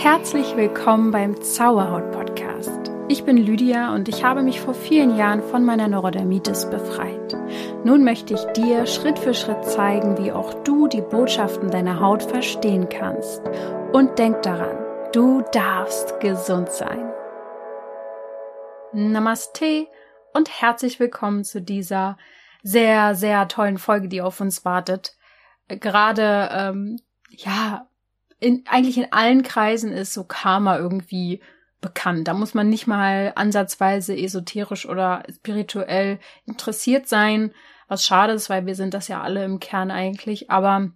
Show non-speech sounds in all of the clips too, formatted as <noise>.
Herzlich willkommen beim Zauberhaut Podcast. Ich bin Lydia und ich habe mich vor vielen Jahren von meiner Neurodermitis befreit. Nun möchte ich dir Schritt für Schritt zeigen, wie auch du die Botschaften deiner Haut verstehen kannst. Und denk daran, du darfst gesund sein. Namaste und herzlich willkommen zu dieser sehr, sehr tollen Folge, die auf uns wartet. Gerade, ähm, ja, in, eigentlich in allen Kreisen ist so Karma irgendwie bekannt. Da muss man nicht mal ansatzweise esoterisch oder spirituell interessiert sein, was schade ist, weil wir sind das ja alle im Kern eigentlich, aber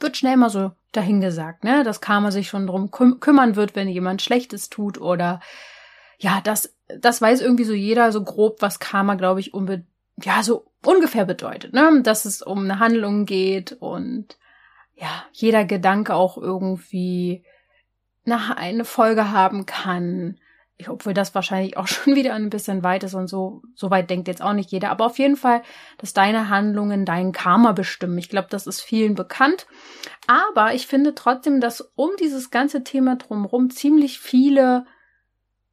wird schnell mal so dahingesagt, ne, dass Karma sich schon drum küm kümmern wird, wenn jemand Schlechtes tut oder ja, das, das weiß irgendwie so jeder so grob, was Karma, glaube ich, unbe ja, so ungefähr bedeutet, ne, dass es um eine Handlung geht und ja, jeder Gedanke auch irgendwie nach eine Folge haben kann. Ich, obwohl das wahrscheinlich auch <laughs> schon wieder ein bisschen weit ist und so, so weit denkt jetzt auch nicht jeder. Aber auf jeden Fall, dass deine Handlungen dein Karma bestimmen. Ich glaube, das ist vielen bekannt. Aber ich finde trotzdem, dass um dieses ganze Thema drumherum ziemlich viele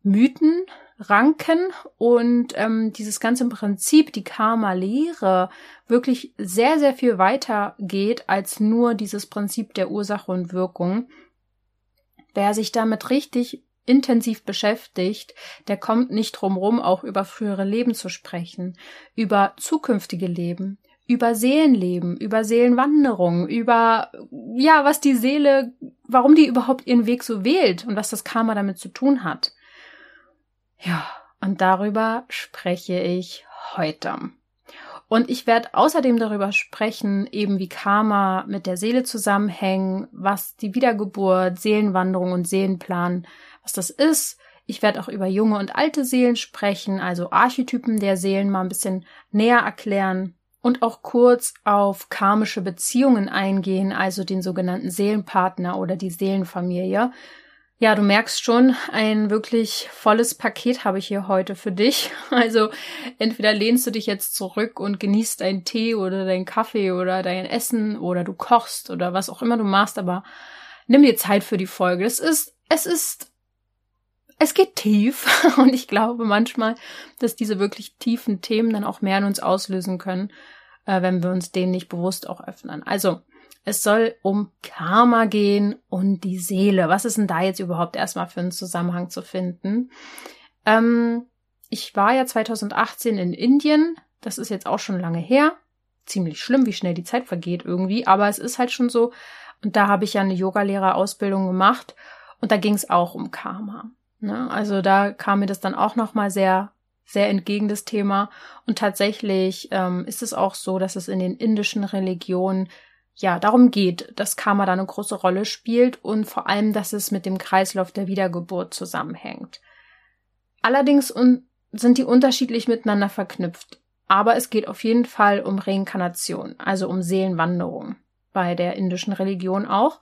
Mythen ranken und ähm, dieses ganze Prinzip, die Karma-Lehre, wirklich sehr, sehr viel weiter geht als nur dieses Prinzip der Ursache und Wirkung. Wer sich damit richtig intensiv beschäftigt, der kommt nicht drum rum, auch über frühere Leben zu sprechen, über zukünftige Leben, über Seelenleben, über Seelenwanderung, über, ja, was die Seele, warum die überhaupt ihren Weg so wählt und was das Karma damit zu tun hat. Ja, und darüber spreche ich heute. Und ich werde außerdem darüber sprechen, eben wie Karma mit der Seele zusammenhängen, was die Wiedergeburt, Seelenwanderung und Seelenplan, was das ist. Ich werde auch über junge und alte Seelen sprechen, also Archetypen der Seelen mal ein bisschen näher erklären und auch kurz auf karmische Beziehungen eingehen, also den sogenannten Seelenpartner oder die Seelenfamilie, ja, du merkst schon, ein wirklich volles Paket habe ich hier heute für dich. <laughs> Also entweder lehnst du dich jetzt zurück und genießt deinen Tee oder deinen Kaffee oder dein Essen oder du kochst oder was auch immer du machst, aber nimm dir Zeit für die Folge. Es ist, es ist, es geht tief <laughs> und ich glaube manchmal, dass diese wirklich tiefen Themen dann auch mehr in uns auslösen können, äh, wenn wir uns denen nicht bewusst auch öffnen. Also, es soll um Karma gehen und die Seele. Was ist denn da jetzt überhaupt erstmal für einen Zusammenhang zu finden? Ähm, ich war ja 2018 in Indien. Das ist jetzt auch schon lange her. Ziemlich schlimm, wie schnell die Zeit vergeht irgendwie. Aber es ist halt schon so. Und da habe ich ja eine Yogalehrerausbildung gemacht. Und da ging es auch um Karma. Ne? Also da kam mir das dann auch nochmal sehr sehr entgegen das Thema. Und tatsächlich ähm, ist es auch so, dass es in den indischen Religionen ja, darum geht, dass Karma da eine große Rolle spielt und vor allem, dass es mit dem Kreislauf der Wiedergeburt zusammenhängt. Allerdings sind die unterschiedlich miteinander verknüpft. Aber es geht auf jeden Fall um Reinkarnation, also um Seelenwanderung. Bei der indischen Religion auch.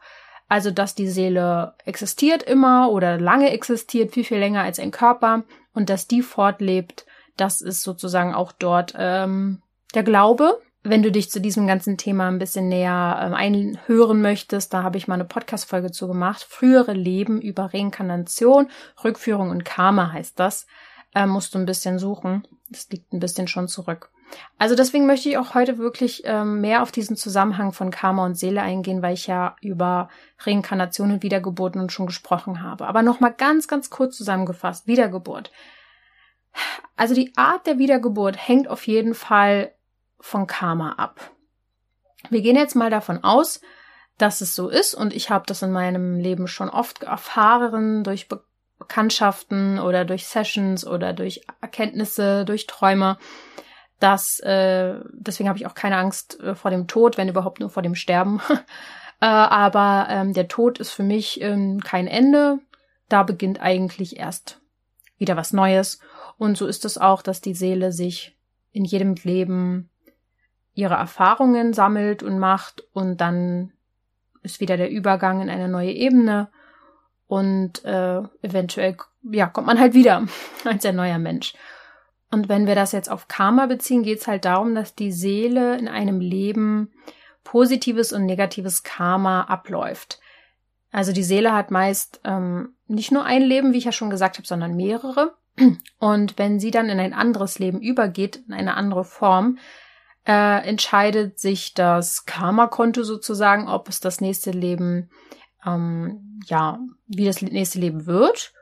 Also, dass die Seele existiert immer oder lange existiert, viel, viel länger als ein Körper und dass die fortlebt, das ist sozusagen auch dort ähm, der Glaube wenn du dich zu diesem ganzen Thema ein bisschen näher ähm, einhören möchtest, da habe ich mal eine Podcast-Folge zu gemacht. Frühere Leben über Reinkarnation, Rückführung und Karma heißt das. Äh, musst du ein bisschen suchen. Das liegt ein bisschen schon zurück. Also deswegen möchte ich auch heute wirklich ähm, mehr auf diesen Zusammenhang von Karma und Seele eingehen, weil ich ja über Reinkarnation und Wiedergeburten schon gesprochen habe. Aber nochmal ganz, ganz kurz zusammengefasst. Wiedergeburt. Also die Art der Wiedergeburt hängt auf jeden Fall von Karma ab. Wir gehen jetzt mal davon aus, dass es so ist und ich habe das in meinem Leben schon oft erfahren durch Be Bekanntschaften oder durch Sessions oder durch Erkenntnisse, durch Träume, dass äh, deswegen habe ich auch keine Angst äh, vor dem Tod, wenn überhaupt nur vor dem Sterben. <laughs> äh, aber ähm, der Tod ist für mich ähm, kein Ende. Da beginnt eigentlich erst wieder was Neues. Und so ist es auch, dass die Seele sich in jedem Leben ihre Erfahrungen sammelt und macht und dann ist wieder der Übergang in eine neue Ebene und äh, eventuell ja kommt man halt wieder <laughs> als ein neuer Mensch. Und wenn wir das jetzt auf Karma beziehen, geht es halt darum, dass die Seele in einem Leben positives und negatives Karma abläuft. Also die Seele hat meist ähm, nicht nur ein Leben, wie ich ja schon gesagt habe, sondern mehrere. Und wenn sie dann in ein anderes Leben übergeht, in eine andere Form, äh, entscheidet sich das Karma-Konto sozusagen, ob es das nächste Leben, ähm, ja, wie das nächste Leben wird.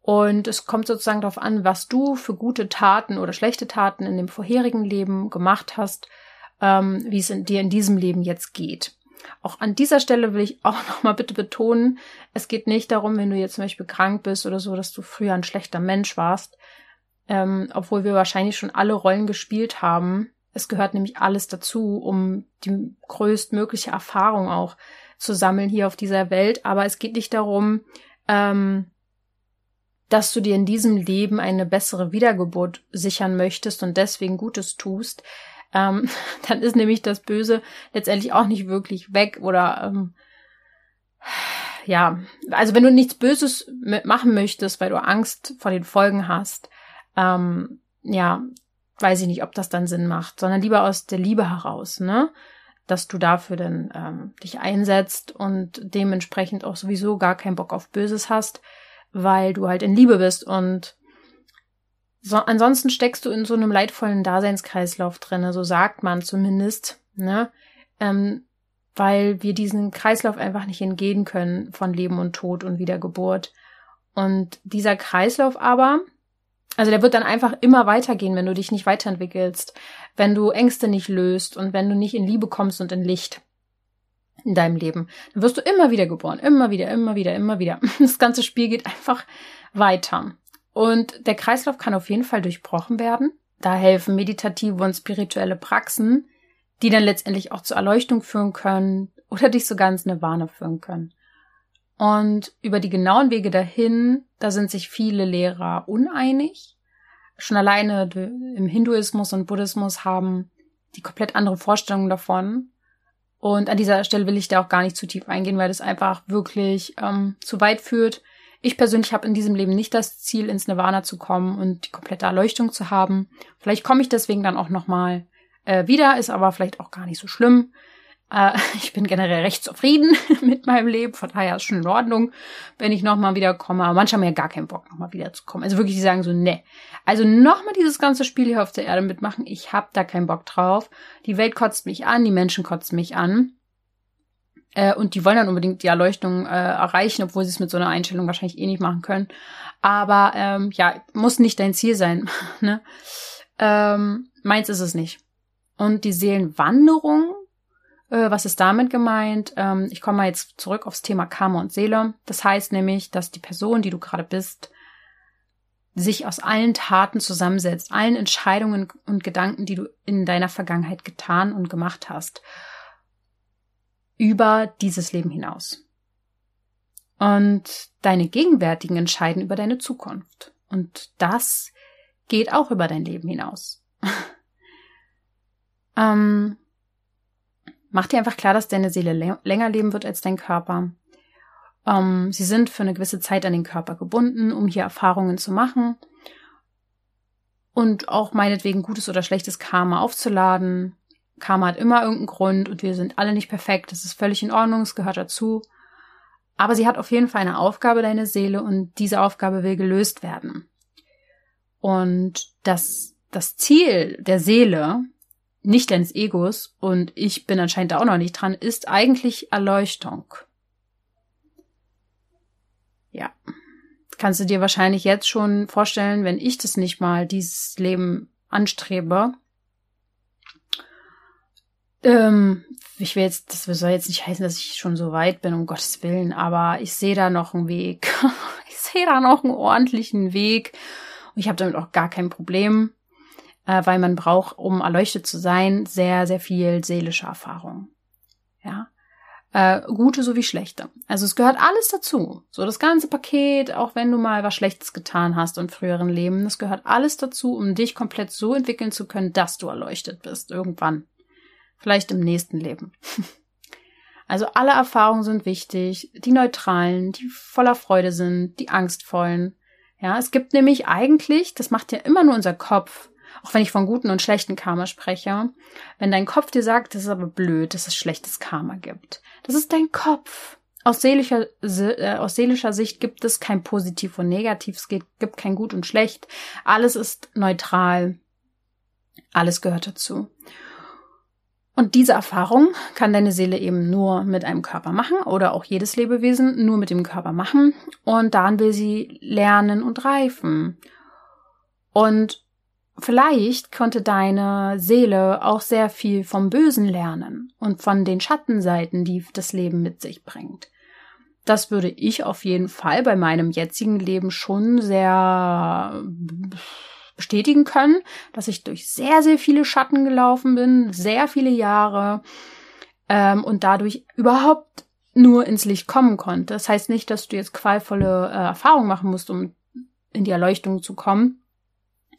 Und es kommt sozusagen darauf an, was du für gute Taten oder schlechte Taten in dem vorherigen Leben gemacht hast, ähm, wie es in dir in diesem Leben jetzt geht. Auch an dieser Stelle will ich <laughs> auch nochmal bitte betonen, es geht nicht darum, wenn du jetzt zum Beispiel krank bist oder so, dass du früher ein schlechter Mensch warst, ähm, obwohl wir wahrscheinlich schon alle Rollen gespielt haben. Es gehört nämlich alles dazu, um die größtmögliche Erfahrung auch zu sammeln hier auf dieser Welt. Aber es geht nicht darum, ähm, dass du dir in diesem Leben eine bessere Wiedergeburt sichern möchtest und deswegen Gutes tust, ähm, <laughs> dann ist nämlich das Böse letztendlich auch nicht wirklich weg oder ähm, ja, also wenn du nichts Böses machen möchtest, weil du Angst vor den Folgen hast, ähm, ja, weiß ich nicht, ob das dann Sinn macht, sondern lieber aus der Liebe heraus, ne? Dass du dafür dann ähm, dich einsetzt und dementsprechend auch sowieso gar keinen Bock auf Böses hast, weil du halt in Liebe bist und so, ansonsten steckst du in so einem leidvollen Daseinskreislauf drinne, so sagt man zumindest, ne? Ähm, weil wir diesen Kreislauf einfach nicht entgehen können von Leben und Tod und Wiedergeburt. Und dieser Kreislauf aber, also der wird dann einfach immer weitergehen, wenn du dich nicht weiterentwickelst, wenn du Ängste nicht löst und wenn du nicht in Liebe kommst und in Licht in deinem Leben. Dann wirst du immer wieder geboren, immer wieder, immer wieder, immer wieder. <laughs> Das ganze Spiel geht einfach weiter. Und der Kreislauf kann auf jeden Fall durchbrochen werden. Da helfen meditative und spirituelle Praxen, die dann letztendlich auch zur Erleuchtung führen können oder dich sogar ins Nirvana führen können. Und über die genauen Wege dahin, da sind sich viele Lehrer uneinig. Schon alleine im Hinduismus und Buddhismus haben die komplett andere Vorstellungen davon. Und an dieser Stelle will ich da auch gar nicht zu tief eingehen, weil das einfach wirklich ähm, zu weit führt. Ich persönlich habe in diesem Leben nicht das Ziel, ins Nirvana zu kommen und die komplette Erleuchtung zu haben. Vielleicht komme ich deswegen dann auch nochmal äh, wieder, ist aber vielleicht auch gar nicht so schlimm. Äh, <laughs> ich bin generell recht zufrieden <laughs> mit meinem Leben, von daher ist schon in Ordnung, wenn ich nochmal wiederkomme. Aber manche haben ja gar keinen Bock, nochmal wiederzukommen. Also wirklich, die sagen so, ne. Also nochmal dieses ganze Spiel hier auf der Erde mitmachen, ich hab da keinen Bock drauf. Die Welt kotzt mich an, die Menschen kotzen mich an. Äh, und die wollen dann unbedingt die Erleuchtung äh, erreichen, obwohl sie es mit so einer Einstellung wahrscheinlich eh nicht machen können. Aber ähm, ja, muss nicht dein Ziel sein. <laughs> ne? ähm, meins ist es nicht. Und die Seelenwanderung, äh, was ist damit gemeint? Ähm, ich komme mal jetzt zurück aufs Thema Karma und Seele. Das heißt nämlich, dass die Person, die du gerade bist, sich aus allen Taten zusammensetzt, allen Entscheidungen und Gedanken, die du in deiner Vergangenheit getan und gemacht hast, über dieses Leben hinaus. Und deine gegenwärtigen entscheiden über deine Zukunft. Und das geht auch über dein Leben hinaus. <laughs> ähm, mach dir einfach klar, dass deine Seele länger leben wird als dein Körper. Ähm, sie sind für eine gewisse Zeit an den Körper gebunden, um hier Erfahrungen zu machen und auch meinetwegen gutes oder schlechtes Karma aufzuladen. Karma hat immer irgendeinen Grund und wir sind alle nicht perfekt. Das ist völlig in Ordnung, es gehört dazu. Aber sie hat auf jeden Fall eine Aufgabe, deine Seele, und diese Aufgabe will gelöst werden. Und das, das Ziel der Seele nicht deines Egos, und ich bin anscheinend da auch noch nicht dran, ist eigentlich Erleuchtung. Ja. Kannst du dir wahrscheinlich jetzt schon vorstellen, wenn ich das nicht mal, dieses Leben anstrebe. Ähm, ich will jetzt, das soll jetzt nicht heißen, dass ich schon so weit bin, um Gottes Willen, aber ich sehe da noch einen Weg. <laughs> ich sehe da noch einen ordentlichen Weg. Und ich habe damit auch gar kein Problem äh, weil man braucht, um erleuchtet zu sein, sehr, sehr viel seelische Erfahrung. Ja. Äh, gute sowie schlechte. Also es gehört alles dazu. So das ganze Paket, auch wenn du mal was Schlechtes getan hast in früheren Leben, das gehört alles dazu, um dich komplett so entwickeln zu können, dass du erleuchtet bist. Irgendwann. Vielleicht im nächsten Leben. <laughs> Also alle Erfahrungen sind wichtig, die neutralen, die voller Freude sind, die angstvollen. Ja, es gibt nämlich eigentlich, das macht ja immer nur unser Kopf, auch wenn ich von guten und schlechten Karma spreche, wenn dein Kopf dir sagt, das ist aber blöd, dass es schlechtes Karma gibt. Das ist dein Kopf. Aus seelischer, äh, aus seelischer Sicht gibt es kein Positiv und Negativ, es gibt, kein Gut und Schlecht. Alles ist neutral. Alles gehört dazu. Und diese Erfahrung kann deine Seele eben nur mit einem Körper machen oder auch jedes Lebewesen nur mit dem Körper machen. Und daran will sie lernen und reifen. Und vielleicht konnte deine Seele auch sehr viel vom Bösen lernen und von den Schattenseiten, die das Leben mit sich bringt. Das würde ich auf jeden Fall bei meinem jetzigen Leben schon sehr bestätigen können, dass ich durch sehr, sehr viele Schatten gelaufen bin, sehr viele Jahre ähm, und dadurch überhaupt nur ins Licht kommen konnte. Das heißt nicht, dass du jetzt qualvolle äh, Erfahrungen machen musst, um in die Erleuchtung zu kommen.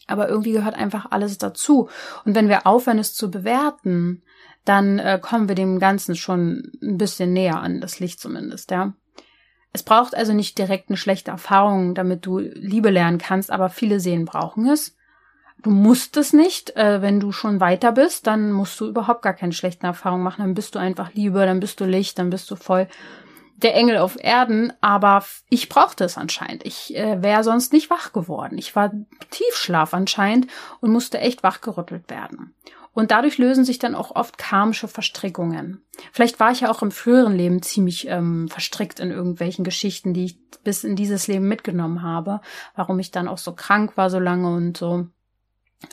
Aber irgendwie gehört einfach alles dazu. Und wenn wir aufhören, es zu bewerten, dann äh, kommen wir dem Ganzen schon ein bisschen näher an, das Licht zumindest, ja. Es braucht also nicht direkt eine schlechte Erfahrung, damit du Liebe lernen kannst, aber viele Seelen brauchen es. Du musst es nicht. Äh, wenn du schon weiter bist, dann musst du überhaupt gar keine schlechten Erfahrungen machen. Dann bist du einfach Liebe, dann bist du Licht, dann bist du voll der Engel auf Erden. Aber ich brauchte es anscheinend. Ich äh, wäre sonst nicht wach geworden. Ich war Tiefschlaf anscheinend und musste echt wachgerüttelt werden. Und dadurch lösen sich dann auch oft karmische Verstrickungen. Vielleicht war ich ja auch im früheren Leben ziemlich ähm, verstrickt in irgendwelchen Geschichten, die ich bis in dieses Leben mitgenommen habe, warum ich dann auch so krank war so lange und so.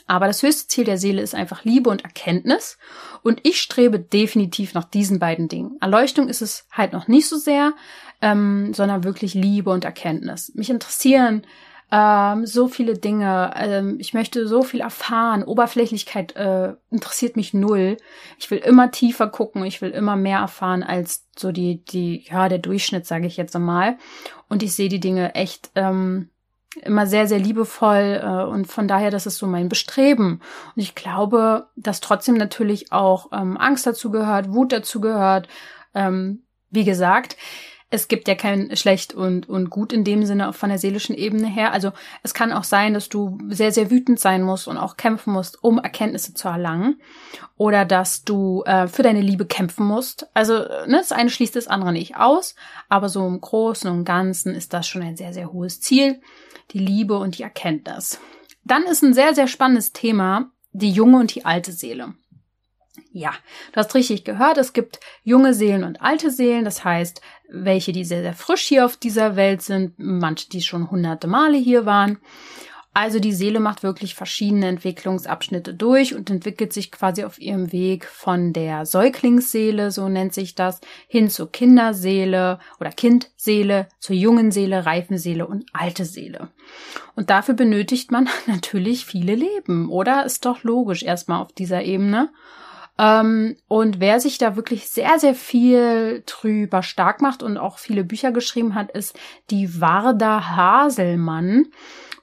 Aber das höchste Ziel der Seele ist einfach Liebe und Erkenntnis. Und ich strebe definitiv nach diesen beiden Dingen. Erleuchtung ist es halt noch nicht so sehr, ähm, sondern wirklich Liebe und Erkenntnis. Mich interessieren ähm, so viele Dinge. Ähm, ich möchte so viel erfahren. Oberflächlichkeit äh, interessiert mich null. Ich will immer tiefer gucken. Ich will immer mehr erfahren als so die die ja der Durchschnitt, sage ich jetzt einmal. Und ich sehe die Dinge echt ähm, immer sehr sehr liebevoll äh, und von daher das ist so mein Bestreben. Und ich glaube, dass trotzdem natürlich auch ähm, Angst dazu gehört, Wut dazu gehört. Ähm, wie gesagt, es gibt ja kein schlecht und, und gut in dem Sinne von der seelischen Ebene her. Also es kann auch sein, dass du sehr, sehr wütend sein musst und auch kämpfen musst, um Erkenntnisse zu erlangen. Oder dass du äh, für deine Liebe kämpfen musst. Also ne, das eine schließt das andere nicht aus. Aber so im Großen und Ganzen ist das schon ein sehr, sehr hohes Ziel. Die Liebe und die Erkenntnis. Dann ist ein sehr, sehr spannendes Thema die junge und die alte Seele. Ja, du hast richtig gehört, es gibt junge Seelen und alte Seelen, das heißt, welche, die sehr, sehr frisch hier auf dieser Welt sind, manche, die schon hunderte Male hier waren. Also die Seele macht wirklich verschiedene Entwicklungsabschnitte durch und entwickelt sich quasi auf ihrem Weg von der Säuglingsseele, so nennt sich das, hin zur Kinderseele oder Kindseele, zur jungen Seele, Reifenseele und alte Seele. Und dafür benötigt man <laughs> natürlich viele Leben, oder? Ist doch logisch erstmal auf dieser Ebene. Ähm, und wer sich da wirklich sehr, sehr viel drüber stark macht und auch viele Bücher geschrieben hat, ist die Warda Haselmann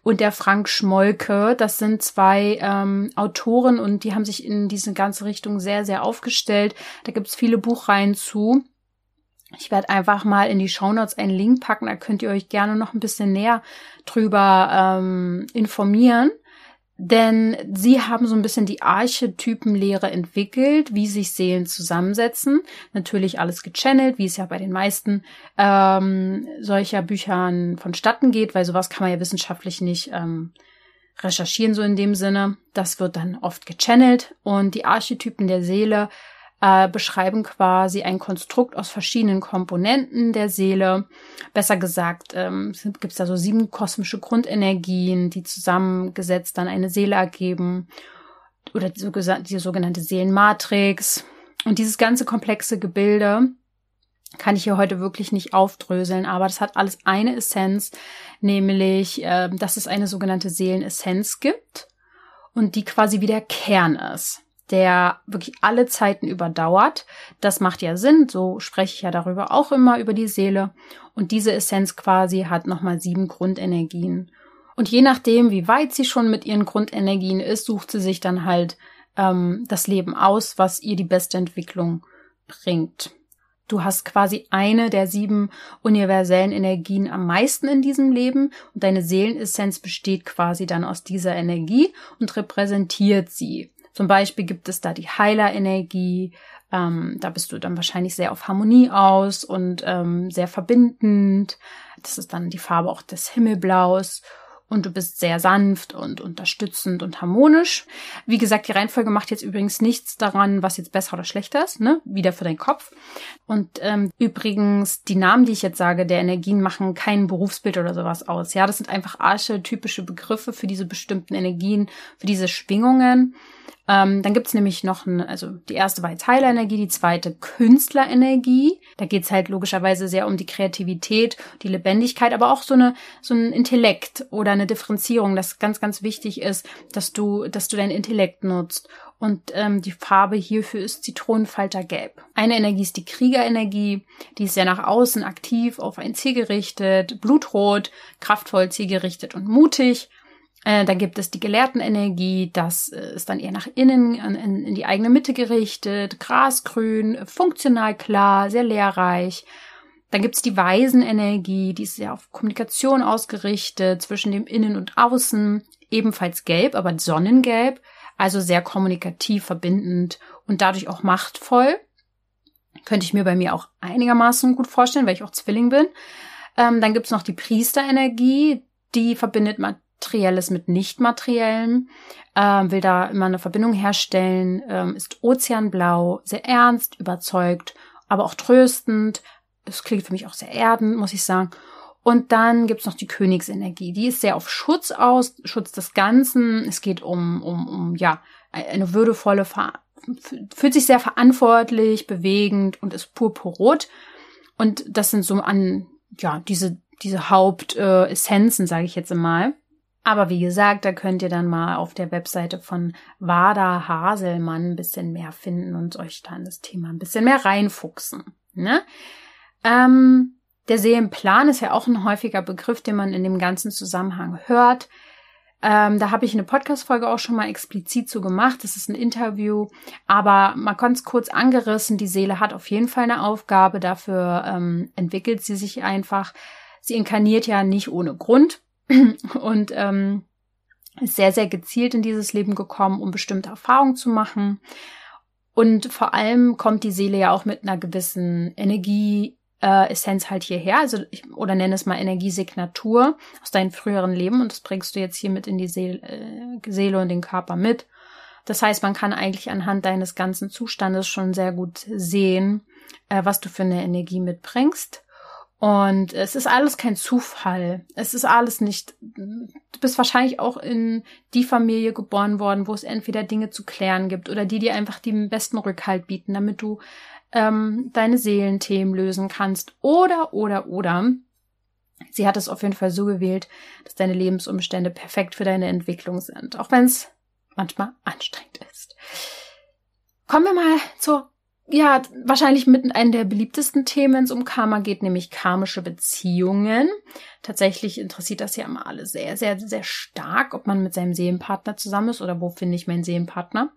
und der Frank Schmolke. Das sind zwei ähm, Autoren und die haben sich in diese ganze Richtung sehr, sehr aufgestellt. Da gibt's viele Buchreihen zu. Ich werde einfach mal in die Shownotes einen Link packen, da könnt ihr euch gerne noch ein bisschen näher drüber ähm, informieren. Denn sie haben so ein bisschen die Archetypenlehre entwickelt, wie sich Seelen zusammensetzen. Natürlich alles gechannelt, wie es ja bei den meisten ähm, solcher Büchern vonstatten geht, weil sowas kann man ja wissenschaftlich nicht ähm, recherchieren, so in dem Sinne. Das wird dann oft gechannelt und die Archetypen der Seele äh, beschreiben quasi ein Konstrukt aus verschiedenen Komponenten der Seele. Besser gesagt, ähm, gibt es da so sieben kosmische Grundenergien, die zusammengesetzt dann eine Seele ergeben. Oder die, die sogenannte Seelenmatrix. Und dieses ganze komplexe Gebilde kann ich hier heute wirklich nicht aufdröseln, aber das hat alles eine Essenz, nämlich, äh, dass es eine sogenannte Seelenessenz gibt und die quasi wie der Kern ist der wirklich alle Zeiten überdauert. Das macht ja Sinn, so spreche ich ja darüber auch immer über die Seele. Und diese Essenz quasi hat nochmal sieben Grundenergien. Und je nachdem, wie weit sie schon mit ihren Grundenergien ist, sucht sie sich dann halt ähm, das Leben aus, was ihr die beste Entwicklung bringt. Du hast quasi eine der sieben universellen Energien am meisten in diesem Leben und deine Seelenessenz besteht quasi dann aus dieser Energie und repräsentiert sie. Zum Beispiel gibt es da die Heilerenergie, Ähm, da bist du dann wahrscheinlich sehr auf Harmonie aus und ähm, sehr verbindend. Das ist dann die Farbe auch des Himmelblaus und du bist sehr sanft und unterstützend und harmonisch. Wie gesagt, die Reihenfolge macht jetzt übrigens nichts daran, was jetzt besser oder schlechter ist, ne? Wieder für deinen Kopf. Und ähm, übrigens, die Namen, die ich jetzt sage, der Energien machen kein Berufsbild oder sowas aus. Ja, das sind einfach archetypische Begriffe für diese bestimmten Energien, für diese Schwingungen. Ähm, dann gibt's nämlich noch, ein, also die erste war jetzt Heilenergie, die zweite Künstlerenergie. Da geht's halt logischerweise sehr um die Kreativität, die Lebendigkeit, aber auch so eine so ein Intellekt oder eine Differenzierung, das ganz ganz wichtig ist, dass du dass du dein Intellekt nutzt. Und ähm, die Farbe hierfür ist Zitronenfaltergelb. Eine Energie ist die Kriegerenergie, die ist sehr nach außen aktiv, auf ein Ziel gerichtet, blutrot, kraftvoll, zielgerichtet und mutig. Äh, dann gibt es die Gelehrtenenergie, das äh, ist dann eher nach innen, in, in die eigene Mitte gerichtet, grasgrün, funktional klar, sehr lehrreich. Dann gibt's die Weisenenergie, die ist sehr auf Kommunikation ausgerichtet, zwischen dem Innen und Außen, ebenfalls gelb, aber sonnengelb, also sehr kommunikativ, verbindend und dadurch auch machtvoll. Könnte ich mir bei mir auch einigermaßen gut vorstellen, weil ich auch Zwilling bin. Ähm, dann gibt's noch die Priesterenergie, die verbindet man Materielles mit Nichtmateriellem, ähm, will da immer eine Verbindung herstellen, ähm, ist ozeanblau, sehr ernst, überzeugt, aber auch tröstend. Es klingt für mich auch sehr erdend, muss ich sagen. Und dann gibt's noch die Königsenergie. Die ist sehr auf Schutz aus, Schutz des Ganzen. Es geht um, um, um ja, eine würdevolle, fühlt sich sehr verantwortlich, bewegend und ist purpurrot. Und das sind so an, ja, diese, diese Hauptessenzen, äh, sage ich jetzt mal. Aber wie gesagt, da könnt ihr dann mal auf der Webseite von Wada Haselmann ein bisschen mehr finden und euch da in das Thema ein bisschen mehr reinfuchsen. Ne? Ähm, der Seelenplan ist ja auch ein häufiger Begriff, den man in dem ganzen Zusammenhang hört. Ähm, da habe ich eine Podcast-Folge auch schon mal explizit zu gemacht. Das ist ein Interview, aber mal ganz kurz angerissen. Die Seele hat auf jeden Fall eine Aufgabe. Dafür ähm, entwickelt sie sich einfach. Sie inkarniert ja nicht ohne Grund <clears throat> und ähm, ist sehr, sehr gezielt in dieses Leben gekommen, um bestimmte Erfahrungen zu machen. Und vor allem kommt die Seele ja auch mit einer gewissen Energie, äh, Essenz halt hierher, also ich, oder nenne es mal Energiesignatur aus deinem früheren Leben und das bringst du jetzt hier mit in die Seele, äh, Seele und den Körper mit. Das heißt, man kann eigentlich anhand deines ganzen Zustandes schon sehr gut sehen, äh, was du für eine Energie mitbringst. Und es ist alles kein Zufall. Es ist alles nicht. Du bist wahrscheinlich auch in die Familie geboren worden, wo es entweder Dinge zu klären gibt oder die dir einfach den besten Rückhalt bieten, damit du ähm, deine Seelenthemen lösen kannst. Oder, oder, oder. Sie hat es auf jeden Fall so gewählt, dass deine Lebensumstände perfekt für deine Entwicklung sind, auch wenn es manchmal anstrengend ist. Kommen wir mal zur ja, wahrscheinlich mit einem der beliebtesten Themen, wenn es um Karma geht, nämlich karmische Beziehungen. Tatsächlich interessiert das ja immer alle sehr, sehr, sehr stark, ob man mit seinem Seelenpartner zusammen ist oder wo finde ich meinen Seelenpartner.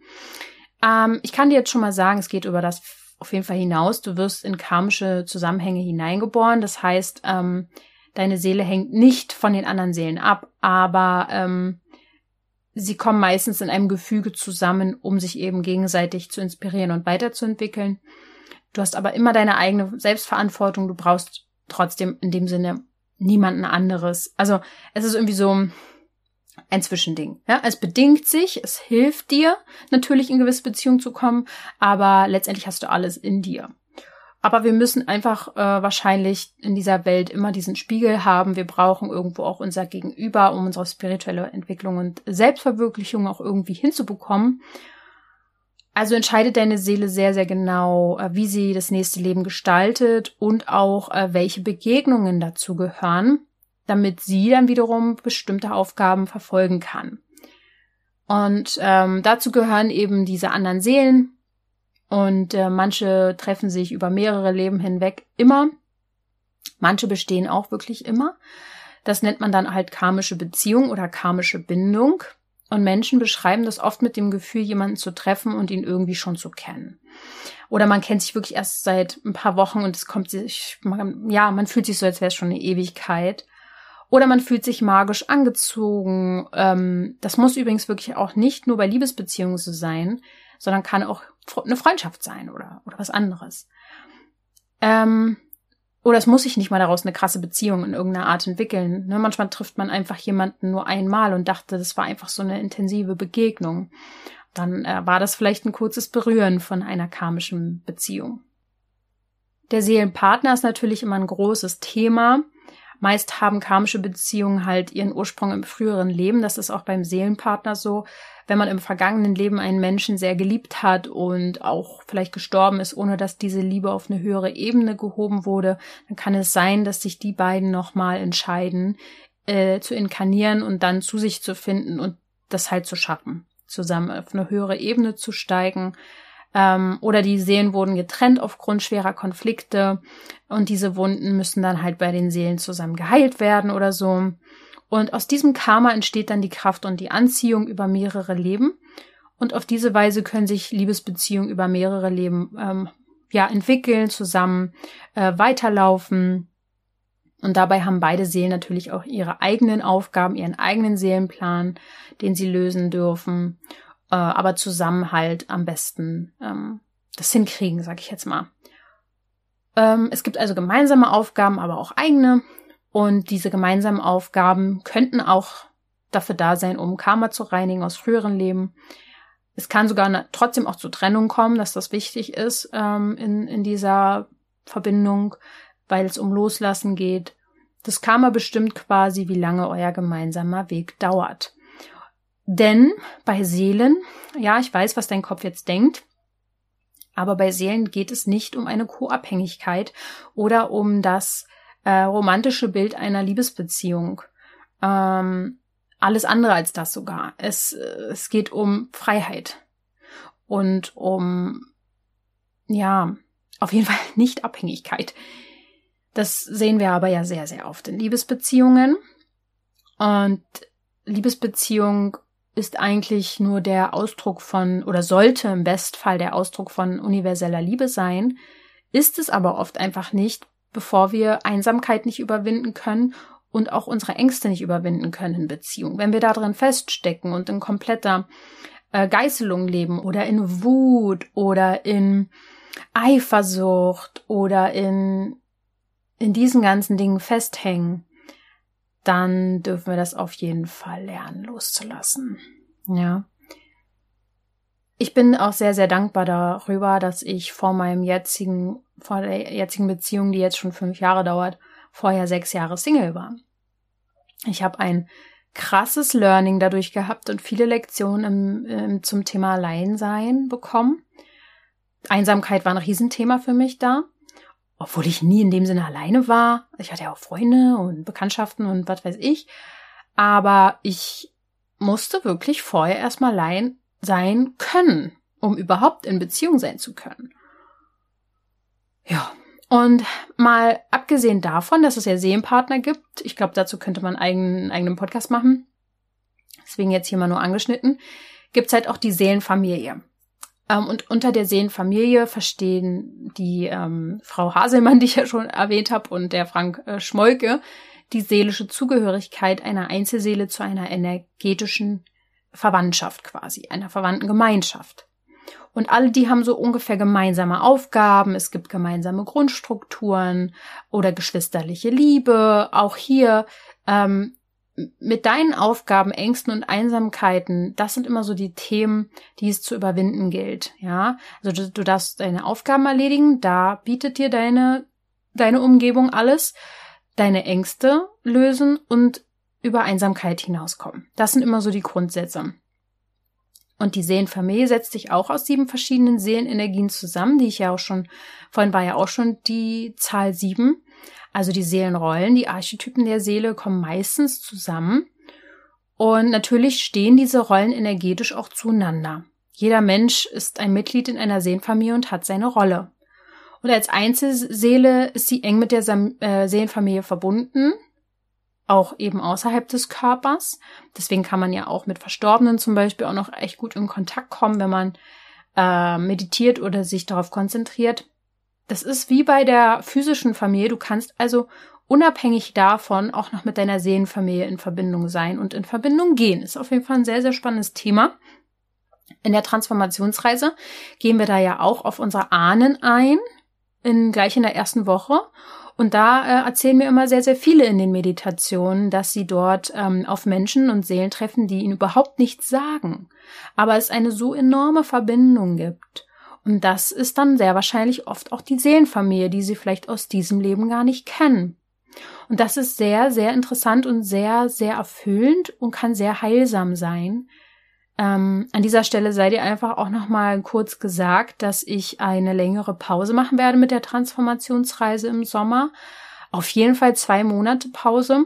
Ähm, ich kann dir jetzt schon mal sagen, es geht über das auf jeden Fall hinaus. Du wirst in karmische Zusammenhänge hineingeboren. Das heißt, ähm, deine Seele hängt nicht von den anderen Seelen ab, aber ähm, sie kommen meistens in einem Gefüge zusammen, um sich eben gegenseitig zu inspirieren und weiterzuentwickeln. Du hast aber immer deine eigene Selbstverantwortung. Du brauchst trotzdem in dem Sinne niemanden anderes. Also es ist irgendwie so ein Zwischending. Ja, es bedingt sich, es hilft dir natürlich in gewisse Beziehungen zu kommen, aber letztendlich hast du alles in dir. Aber wir müssen einfach äh, wahrscheinlich in dieser Welt immer diesen Spiegel haben. Wir brauchen irgendwo auch unser Gegenüber, um unsere spirituelle Entwicklung und Selbstverwirklichung auch irgendwie hinzubekommen. Also entscheidet deine Seele sehr, sehr genau, äh, wie sie das nächste Leben gestaltet und auch äh, welche Begegnungen dazu gehören, damit sie dann wiederum bestimmte Aufgaben verfolgen kann. Und ähm, dazu gehören eben diese anderen Seelen, und äh, manche treffen sich über mehrere Leben hinweg immer. Manche bestehen auch wirklich immer. Das nennt man dann halt karmische Beziehung oder karmische Bindung. Und Menschen beschreiben das oft mit dem Gefühl, jemanden zu treffen und ihn irgendwie schon zu kennen. Oder man kennt sich wirklich erst seit ein paar Wochen und es kommt sich, ja, man fühlt sich so, als wäre es schon eine Ewigkeit. Oder man fühlt sich magisch angezogen. Ähm, das muss übrigens wirklich auch nicht nur bei Liebesbeziehungen so sein sondern kann auch eine Freundschaft sein oder, oder was anderes. Ähm, oder es muss sich nicht mal daraus eine krasse Beziehung in irgendeiner Art entwickeln. Ne? Manchmal trifft man einfach jemanden nur einmal und dachte, das war einfach so eine intensive Begegnung. Dann äh, war das vielleicht ein kurzes Berühren von einer karmischen Beziehung. Der Seelenpartner ist natürlich immer ein großes Thema. Meist haben karmische Beziehungen halt ihren Ursprung im früheren Leben. Das ist auch beim Seelenpartner so. Wenn man im vergangenen Leben einen Menschen sehr geliebt hat und auch vielleicht gestorben ist, ohne dass diese Liebe auf eine höhere Ebene gehoben wurde, dann kann es sein, dass sich die beiden nochmal entscheiden, äh, zu inkarnieren und dann zu sich zu finden und das halt zu schaffen, zusammen auf eine höhere Ebene zu steigen ähm, oder die Seelen wurden getrennt aufgrund schwerer Konflikte und diese Wunden müssen dann halt bei den Seelen zusammen geheilt werden oder so. Und aus diesem Karma entsteht dann die Kraft und die Anziehung über mehrere Leben. Und auf diese Weise können sich Liebesbeziehungen über mehrere Leben ähm, ja entwickeln, zusammen äh, weiterlaufen. Und dabei haben beide Seelen natürlich auch ihre eigenen Aufgaben, ihren eigenen Seelenplan, den sie lösen dürfen äh, aber zusammen halt am besten ähm, das hinkriegen, sag ich jetzt mal. Ähm, es gibt also gemeinsame Aufgaben, aber auch eigene. Und diese gemeinsamen Aufgaben könnten auch dafür da sein, um Karma zu reinigen aus früheren Leben. Es kann sogar trotzdem auch zur Trennung kommen, dass das wichtig ist ähm, in, in dieser Verbindung, weil es um Loslassen geht. Das Karma bestimmt quasi, wie lange euer gemeinsamer Weg dauert. Denn bei Seelen, ja, ich weiß, was dein Kopf jetzt denkt, aber bei Seelen geht es nicht um eine Co-Abhängigkeit oder um das äh, romantische Bild einer Liebesbeziehung. Ähm, alles andere als das sogar. Es, äh, es geht um Freiheit und um, ja, auf jeden <laughs> Fall nicht Abhängigkeit. Das sehen wir aber ja sehr, sehr oft in Liebesbeziehungen. Und Liebesbeziehung ist eigentlich nur der Ausdruck von oder sollte im Bestfall der Ausdruck von universeller Liebe sein, ist es aber oft einfach nicht, bevor wir Einsamkeit nicht überwinden können und auch unsere Ängste nicht überwinden können in Beziehung. Wenn wir da drin feststecken und in kompletter äh, Geißelung leben oder in Wut oder in Eifersucht oder in, in diesen ganzen Dingen festhängen, dann dürfen wir das auf jeden Fall lernen loszulassen. Ja. Ich bin auch sehr, sehr dankbar darüber, dass ich vor meinem jetzigen, vor der jetzigen Beziehung, die jetzt schon fünf Jahre dauert, vorher sechs Jahre Single war. Ich habe ein krasses Learning dadurch gehabt und viele Lektionen im, im, zum Thema Alleinsein bekommen. Einsamkeit war ein Riesenthema für mich da obwohl ich nie in dem Sinne alleine war. Ich hatte ja auch Freunde und Bekanntschaften und was weiß ich. Aber ich musste wirklich vorher erstmal allein sein können, um überhaupt in Beziehung sein zu können. Ja. Und mal abgesehen davon, dass es ja Seelenpartner gibt, ich glaube, dazu könnte man einen eigenen Podcast machen. Deswegen jetzt hier mal nur angeschnitten, gibt's halt auch die Seelenfamilie. Ähm, und unter der Seelenfamilie verstehen die ähm, Frau Haselmann, <laughs> die ich ja schon erwähnt habe, und der Frank äh, Schmolke die seelische Zugehörigkeit einer Einzelseele zu einer energetischen Verwandtschaft quasi, einer verwandten Gemeinschaft. Und alle die haben so ungefähr gemeinsame Aufgaben, es gibt gemeinsame Grundstrukturen oder geschwisterliche Liebe. Auch hier ähm, mit deinen Aufgaben, Ängsten und Einsamkeiten, das sind immer so die Themen, die es zu überwinden gilt. Ja, also du, du darfst deine Aufgaben erledigen, da bietet dir deine, deine Umgebung alles, deine Ängste lösen und über Einsamkeit hinauskommen. Das sind immer so die Grundsätze. Und die Seelenfamilie setzt sich auch aus sieben verschiedenen Seelenenergien zusammen, die ich ja auch schon, vorhin war ja auch schon die Zahl sieben. Also die Seelenrollen, die Archetypen der Seele kommen meistens zusammen. Und natürlich stehen diese Rollen energetisch auch zueinander. Jeder Mensch ist ein Mitglied in einer Seelenfamilie und hat seine Rolle. Und als Einzelseele ist sie eng mit der äh, Seelenfamilie verbunden, auch eben außerhalb des Körpers. Deswegen kann man ja auch mit Verstorbenen zum Beispiel auch noch echt gut in Kontakt kommen, wenn man äh, meditiert oder sich darauf konzentriert. Das ist wie bei der physischen Familie. Du kannst also unabhängig davon auch noch mit deiner Seelenfamilie in Verbindung sein und in Verbindung gehen. Ist auf jeden Fall ein sehr, sehr spannendes Thema. In der Transformationsreise gehen wir da ja auch auf unsere Ahnen ein, in, gleich in der ersten Woche. Und da äh, erzählen mir immer sehr, sehr viele in den Meditationen, dass sie dort ähm, auf Menschen und Seelen treffen, die ihnen überhaupt nichts sagen. Aber es eine so enorme Verbindung gibt. Und das ist dann sehr wahrscheinlich oft auch die Seelenfamilie, die sie vielleicht aus diesem Leben gar nicht kennen. Und das ist sehr, sehr interessant und sehr, sehr erfüllend und kann sehr heilsam sein, ähm, an dieser Stelle sei dir einfach auch nochmal kurz gesagt, dass ich eine längere Pause machen werde mit der Transformationsreise im Sommer. Auf jeden Fall zwei Monate Pause,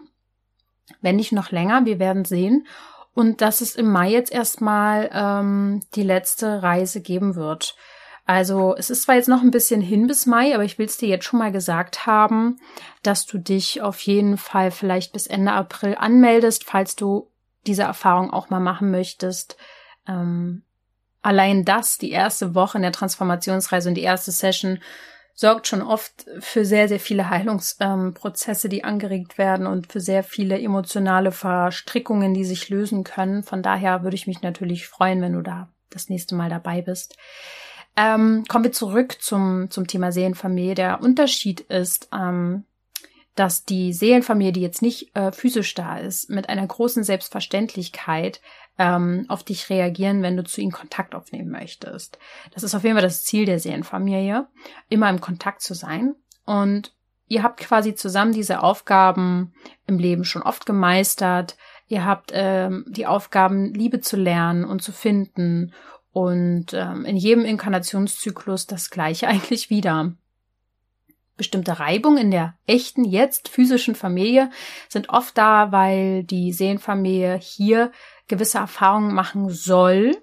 wenn nicht noch länger. Wir werden sehen. Und dass es im Mai jetzt erstmal ähm, die letzte Reise geben wird. Also es ist zwar jetzt noch ein bisschen hin bis Mai, aber ich will es dir jetzt schon mal gesagt haben, dass du dich auf jeden Fall vielleicht bis Ende April anmeldest, falls du diese Erfahrung auch mal machen möchtest. Ähm, allein das, die erste Woche in der Transformationsreise und die erste Session, sorgt schon oft für sehr, sehr viele Heilungsprozesse, ähm, die angeregt werden und für sehr viele emotionale Verstrickungen, die sich lösen können. Von daher würde ich mich natürlich freuen, wenn du da das nächste Mal dabei bist. Ähm, kommen wir zurück zum, zum Thema Seelenfamilie. Der Unterschied ist, ähm, dass die Seelenfamilie, die jetzt nicht äh, physisch da ist, mit einer großen Selbstverständlichkeit ähm, auf dich reagieren, wenn du zu ihnen Kontakt aufnehmen möchtest. Das ist auf jeden Fall das Ziel der Seelenfamilie, immer im Kontakt zu sein. Und ihr habt quasi zusammen diese Aufgaben im Leben schon oft gemeistert. Ihr habt ähm, die Aufgaben, Liebe zu lernen und zu finden. Und ähm, in jedem Inkarnationszyklus das gleiche <laughs> eigentlich wieder bestimmte Reibung in der echten, jetzt physischen Familie sind oft da, weil die Seelenfamilie hier gewisse Erfahrungen machen soll,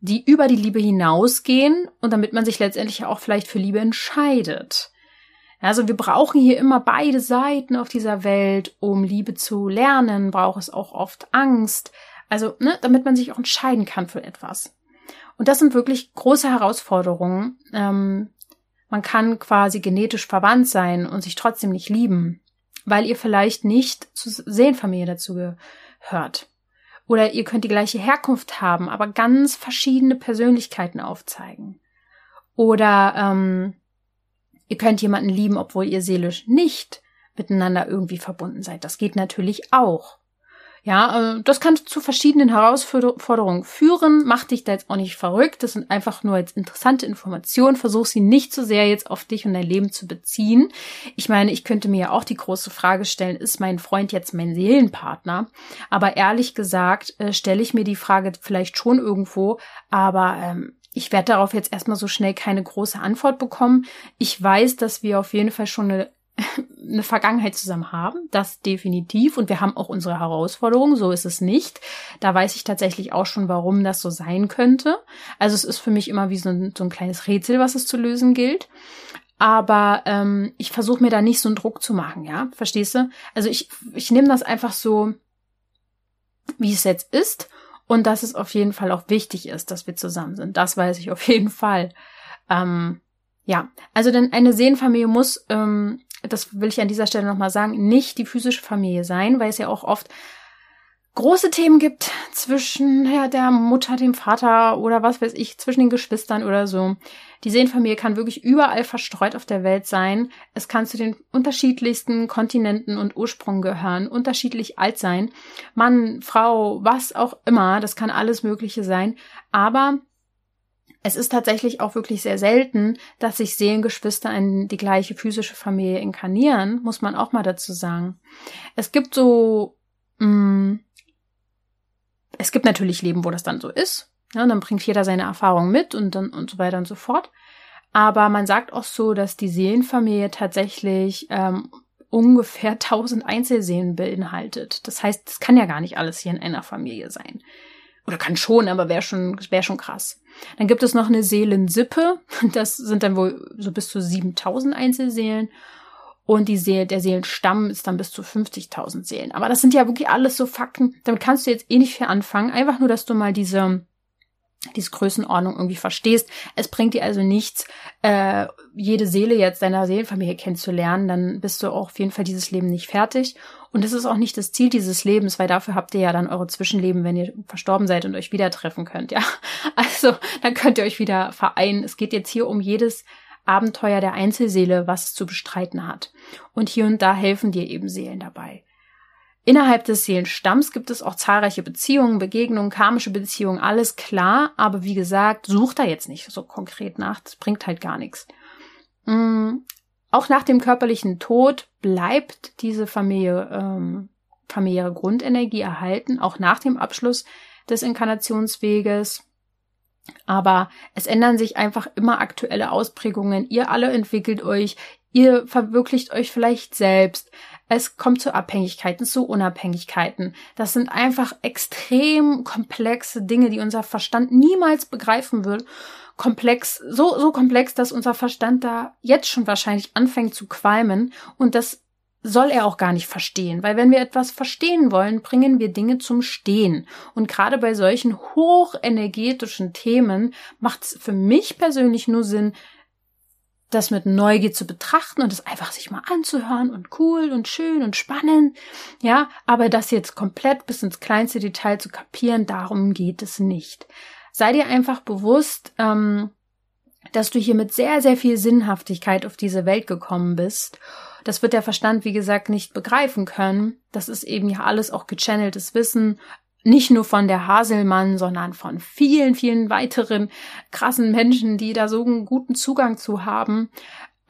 die über die Liebe hinausgehen und damit man sich letztendlich auch vielleicht für Liebe entscheidet. Also wir brauchen hier immer beide Seiten auf dieser Welt, um Liebe zu lernen, braucht es auch oft Angst. Also, ne, damit man sich auch entscheiden kann für etwas. Und das sind wirklich große Herausforderungen, ähm, man kann quasi genetisch verwandt sein und sich trotzdem nicht lieben, weil ihr vielleicht nicht zur Seelenfamilie dazu gehört. Oder ihr könnt die gleiche Herkunft haben, aber ganz verschiedene Persönlichkeiten aufzeigen. Oder ähm, ihr könnt jemanden lieben, obwohl ihr seelisch nicht miteinander irgendwie verbunden seid. Das geht natürlich auch. Ja, äh, das kann zu verschiedenen Herausforderungen führen. Mach dich da jetzt auch nicht verrückt. Das sind einfach nur jetzt interessante Informationen. Versuch sie nicht zu so sehr jetzt auf dich und dein Leben zu beziehen. Ich meine, ich könnte mir ja auch die große Frage stellen, ist mein Freund jetzt mein Seelenpartner? Aber ehrlich gesagt, äh, stelle ich mir die Frage vielleicht schon irgendwo, aber ähm, ich werde darauf jetzt erstmal so schnell keine große Antwort bekommen. Ich weiß, dass wir auf jeden Fall schon eine <laughs> eine Vergangenheit zusammen haben, das definitiv. Und wir haben auch unsere Herausforderungen, so ist es nicht. Da weiß ich tatsächlich auch schon, warum das so sein könnte. Also es ist für mich immer wie so ein, so ein kleines Rätsel, was es zu lösen gilt. Aber ähm, ich versuche mir da nicht so einen Druck zu machen, ja, verstehst du? Also ich, ich nehme das einfach so, wie es jetzt ist. Und dass es auf jeden Fall auch wichtig ist, dass wir zusammen sind. Das weiß ich auf jeden Fall. Ähm, ja, also denn eine Seelenfamilie muss ähm, das will ich an dieser Stelle nochmal sagen, nicht die physische Familie sein, weil es ja auch oft große Themen gibt zwischen ja, der Mutter, dem Vater oder was weiß ich, zwischen den Geschwistern oder so. Die Seelenfamilie kann wirklich überall verstreut auf der Welt sein. Es kann zu den unterschiedlichsten Kontinenten und Ursprungen gehören, unterschiedlich alt sein. Mann, Frau, was auch immer, das kann alles Mögliche sein. Aber es ist tatsächlich auch wirklich sehr selten, dass sich Seelengeschwister in die gleiche physische Familie inkarnieren, muss man auch mal dazu sagen. Es gibt so, mh, mm, es gibt natürlich Leben, wo das dann so ist. Ja, und dann bringt jeder seine Erfahrung mit und dann und so weiter und so fort. Aber man sagt auch so, dass die Seelenfamilie tatsächlich ähm, ungefähr <laughs> 1000 Einzelseelen beinhaltet. Das heißt, es kann ja gar nicht alles hier in einer Familie sein. Oder kann schon, aber wäre schon, wäre schon krass. Dann gibt es noch eine Seelensippe. <laughs> Das sind dann wohl so bis zu 7000 Einzelseelen. Und die Seele, der Seelenstamm ist dann bis zu 50.000 Seelen. Aber das sind ja wirklich alles so Fakten. Damit kannst du jetzt eh nicht viel anfangen. Einfach nur, dass du mal diese, diese Größenordnung irgendwie verstehst. Es bringt dir also nichts, äh, jede Seele jetzt deiner Seelenfamilie kennenzulernen, dann bist du auch auf jeden Fall dieses Leben nicht fertig. Und das ist auch nicht das Ziel dieses Lebens, weil dafür habt ihr ja dann eure Zwischenleben, wenn ihr verstorben seid und euch wieder treffen könnt, ja. <laughs> Also, dann könnt ihr euch wieder vereinen. Es geht jetzt hier um jedes Abenteuer der Einzelseele, was es zu bestreiten hat. Und hier und da helfen dir eben Seelen dabei. Innerhalb des Seelenstamms gibt es auch zahlreiche Beziehungen, Begegnungen, karmische Beziehungen, alles klar, aber wie gesagt, such da jetzt nicht so konkret nach, das bringt halt gar nichts. Mhm. Auch nach dem körperlichen Tod bleibt diese Familie, ähm, familiäre Grundenergie erhalten, auch nach dem Abschluss des Inkarnationsweges. Aber es ändern sich einfach immer aktuelle Ausprägungen. Ihr alle entwickelt euch, ihr verwirklicht euch vielleicht selbst. Es kommt zu Abhängigkeiten, zu Unabhängigkeiten. Das sind einfach extrem komplexe Dinge, die unser Verstand niemals begreifen will. Komplex, so, so komplex, dass unser Verstand da jetzt schon wahrscheinlich anfängt zu qualmen. Und das soll er auch gar nicht verstehen, weil wenn wir etwas verstehen wollen, bringen wir Dinge zum Stehen. Und gerade bei solchen hochenergetischen Themen macht es für mich persönlich nur Sinn, das mit Neugier zu betrachten und es einfach sich mal anzuhören und cool und schön und spannend. Ja, aber das jetzt komplett bis ins kleinste Detail zu kapieren, darum geht es nicht. Sei dir einfach bewusst, ähm, dass du hier mit sehr, sehr viel Sinnhaftigkeit auf diese Welt gekommen bist. Das wird der Verstand, wie gesagt, nicht begreifen können. Das ist eben ja alles auch gechanneltes Wissen, nicht nur von der Haselmann, sondern von vielen, vielen weiteren krassen Menschen, die da so einen guten Zugang zu haben,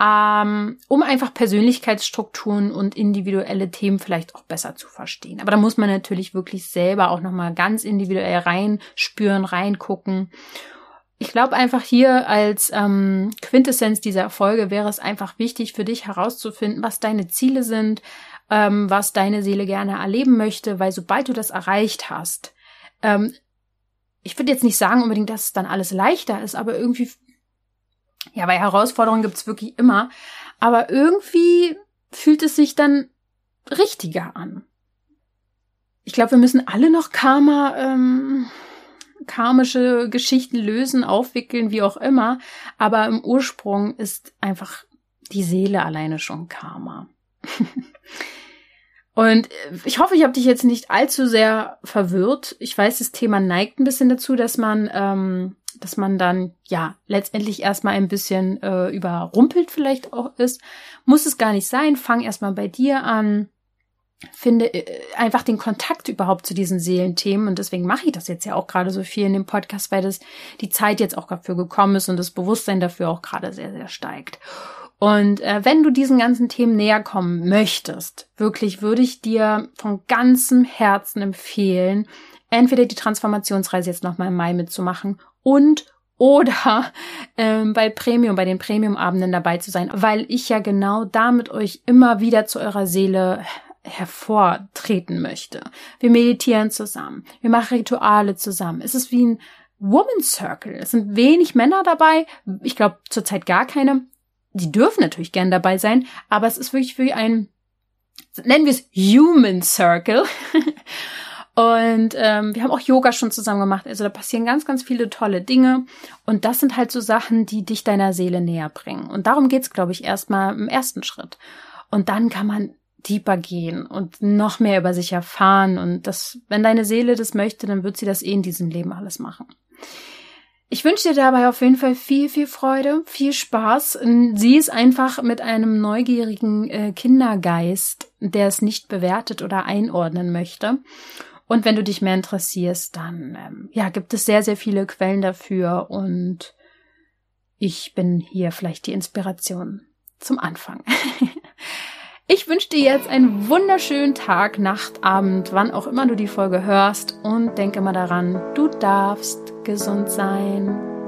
ähm, um einfach Persönlichkeitsstrukturen und individuelle Themen vielleicht auch besser zu verstehen. Aber da muss man natürlich wirklich selber auch nochmal ganz individuell reinspüren, reingucken. Ich glaube einfach hier als ähm, Quintessenz dieser Folge wäre es einfach wichtig für dich herauszufinden, was deine Ziele sind, ähm, was deine Seele gerne erleben möchte, weil sobald du das erreicht hast, ähm, ich würde jetzt nicht sagen unbedingt, dass es dann alles leichter ist, aber irgendwie, ja, weil Herausforderungen gibt's wirklich immer, aber irgendwie fühlt es sich dann richtiger an. Ich glaube, wir müssen alle noch Karma, ähm, karmische Geschichten lösen, aufwickeln, wie auch immer, aber im Ursprung ist einfach die Seele alleine schon Karma. <laughs> Und ich hoffe, ich habe dich jetzt nicht allzu sehr verwirrt. Ich weiß, das Thema neigt ein bisschen dazu, dass man, ähm, dass man dann ja letztendlich erstmal ein bisschen äh, überrumpelt vielleicht auch ist. Muss es gar nicht sein. Fang erstmal bei dir an. Finde äh, einfach den Kontakt überhaupt zu diesen Seelenthemen und deswegen mache ich das jetzt ja auch gerade so viel in dem Podcast, weil das die Zeit jetzt auch dafür gekommen ist und das Bewusstsein dafür auch gerade sehr, sehr steigt. Und äh, wenn du diesen ganzen Themen näher kommen möchtest, wirklich würde ich dir von ganzem Herzen empfehlen, entweder die Transformationsreise jetzt nochmal im Mai mitzumachen und oder ähm, bei Premium, bei den Premium-Abenden dabei zu sein, weil ich ja genau damit euch immer wieder zu eurer Seele hervortreten möchte. Wir meditieren zusammen, wir machen Rituale zusammen. Es ist wie ein Woman Circle. Es sind wenig Männer dabei, ich glaube zurzeit gar keine, die dürfen natürlich gern dabei sein, aber es ist wirklich wie ein, nennen wir es Human Circle. <laughs> Und ähm, wir haben auch Yoga schon zusammen gemacht. Also da passieren ganz, ganz viele tolle Dinge. Und das sind halt so Sachen, die dich deiner Seele näher bringen. Und darum geht's, glaube ich, erstmal im ersten Schritt. Und dann kann man deeper gehen und noch mehr über sich erfahren. Und das, wenn deine Seele das möchte, dann wird sie das eh in diesem Leben alles machen. Ich wünsche dir dabei auf jeden Fall viel, viel Freude, viel Spaß. Sieh es einfach mit einem neugierigen äh, Kindergeist, der es nicht bewertet oder einordnen möchte. Und wenn du dich mehr interessierst, dann ähm, ja, gibt es sehr, sehr viele Quellen dafür und ich bin hier vielleicht die Inspiration zum Anfang. <laughs> Ich wünsche dir jetzt einen wunderschönen Tag, Nacht, Abend, wann auch immer du die Folge hörst und denke mal daran, du darfst gesund sein.